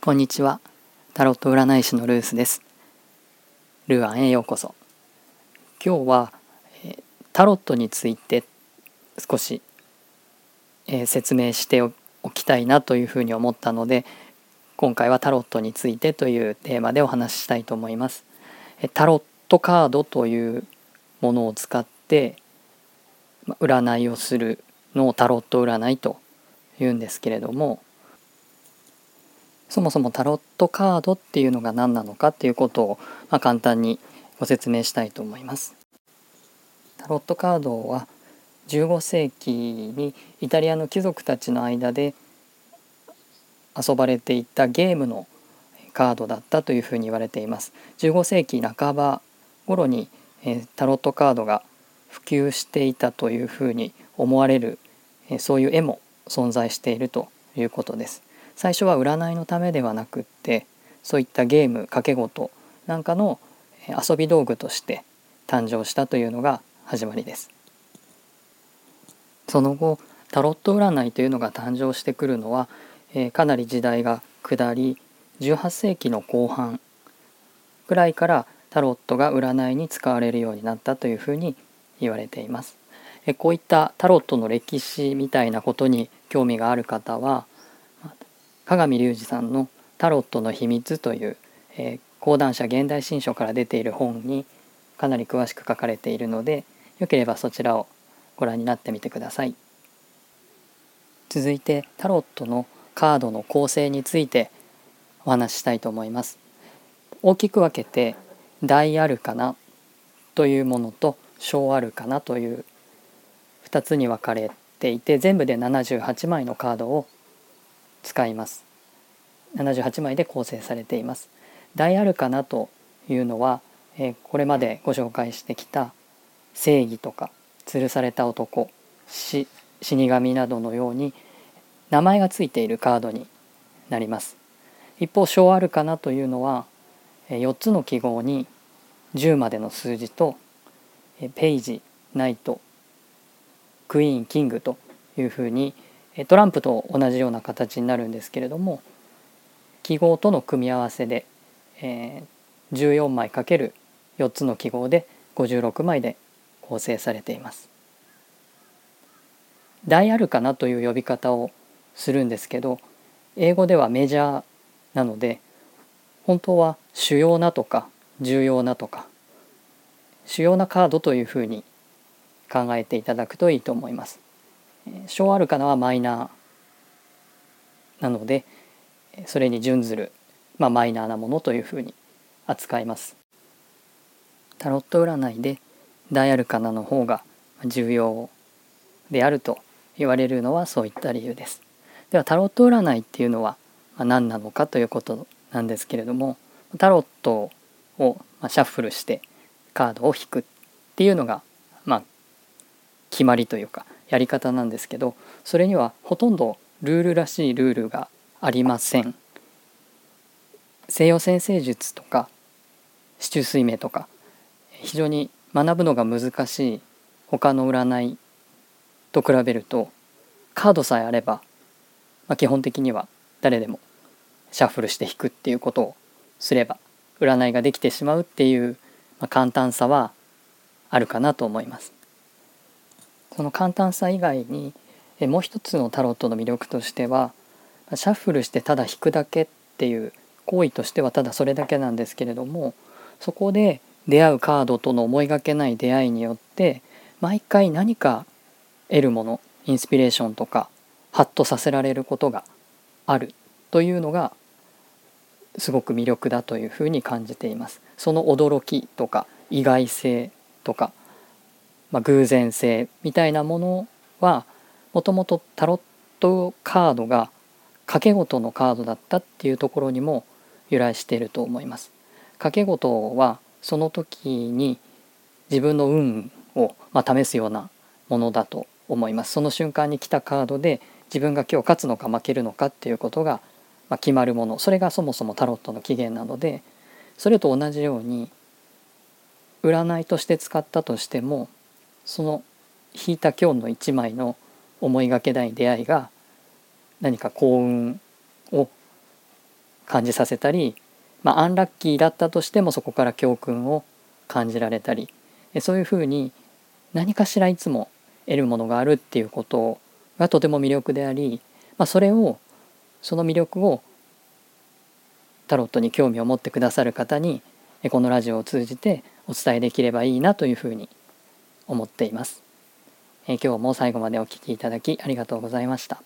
こんにちは。タロット占い師のルースです。ルアンへようこそ。今日は、え、タロットについて少し、えー、説明しておきたいなというふうに思ったので、今回はタロットについてというテーマでお話ししたいと思います。えタロットカードというものを使って占いをするのをタロット占いというんですけれどもそもそもタロットカードっていうのが何なのかっていうことを、まあ、簡単にご説明したいと思います。タロットカードは15世紀にイタリアの貴族たちの間で遊ばれていたゲームのカードだったというふうに言われています。15世紀半ば頃に、タロットカードが普及していたというふうに思われる、そういう絵も存在しているということです。最初は占いのためではなくってそういったゲーム掛け事なんかの遊び道具として誕生したというのが始まりですその後タロット占いというのが誕生してくるのは、え、かなり時代が下り18世紀の後半ぐらいからタロットが占いに使われるようになったというふうに言われています。えこういったタロットの歴史みたいなことに興味がある方は鏡隆二さんの「タロットの秘密」という、えー、講談社現代新書から出ている本にかなり詳しく書かれているのでよければそちらをご覧になってみてください。続いてタロットのカードの構成についてお話ししたいと思います。大きく分けて大アルカナというものと小アルカナという2つに分かれていて全部で78枚のカードを使います。78枚で構成されています。大アルカナというのは、えー、これまでご紹介してきた正義とか吊るされた男死神などのように名前がついているカードになります。一方小アルカナというのは4つの記号に10までの数字とペイジナイトクイーンキングというふうにトランプと同じような形になるんですけれども記号との組み合わせで、えー、14枚 ×4 つの記号で56枚で構成されています。大アルカナという呼び方をするんですけど英語ではメジャーなので本当は主要なとか重要なとか主要なカードというふうに考えていただくといいと思います。小アルカナはマイナーなのでそれに準ずる、まあ、マイナーなものというふうに扱います。タロット占いで大アルカナの方が重要であると言われるのはそういった理由です。ではタロット占いっていうのは何なのかということなんですけれどもタロットをシャッフルしてカードを引くっていうのがまあ決まりというかやり方なんですけどそれにはほとんどルールらしいルールがありません西洋先生術とか四柱推命とか非常に学ぶのが難しい他の占いと比べるとカードさえあれば、まあ、基本的には誰でもシャッフルして引くっていうことをすれば占いができてしまうっていう、まあ、簡単さはあるかなと思います。その簡単さ以外にもう一つのタロットの魅力としてはシャッフルしてただ引くだけっていう行為としてはただそれだけなんですけれどもそこで出会うカードとの思いがけない出会いによって毎回何か得るものインスピレーションとかハッとさせられることがあるというのがすごく魅力だというふうに感じています。その驚きとか意外性とかまあ、偶然性みたいなものはもともとタロットカードが掛け事のカードだったっていうところにも由来していると思います。掛け事はその時に自分の運を、まあ、試すようなものだと思います。その瞬間に来たカードで自分が今日勝つのか負けるのかっていうことが、まあ、決まるものそれがそもそもタロットの起源なのでそれと同じように占いとして使ったとしてもその引いた今日の一枚の思いがけない出会いが何か幸運を感じさせたり、まあ、アンラッキーだったとしてもそこから教訓を感じられたりそういうふうに何かしらいつも得るものがあるっていうことがとても魅力であり、まあ、それをその魅力をタロットに興味を持ってくださる方にこのラジオを通じてお伝えできればいいなというふうに思っています。え今日も最後までお聴きいただきありがとうございました。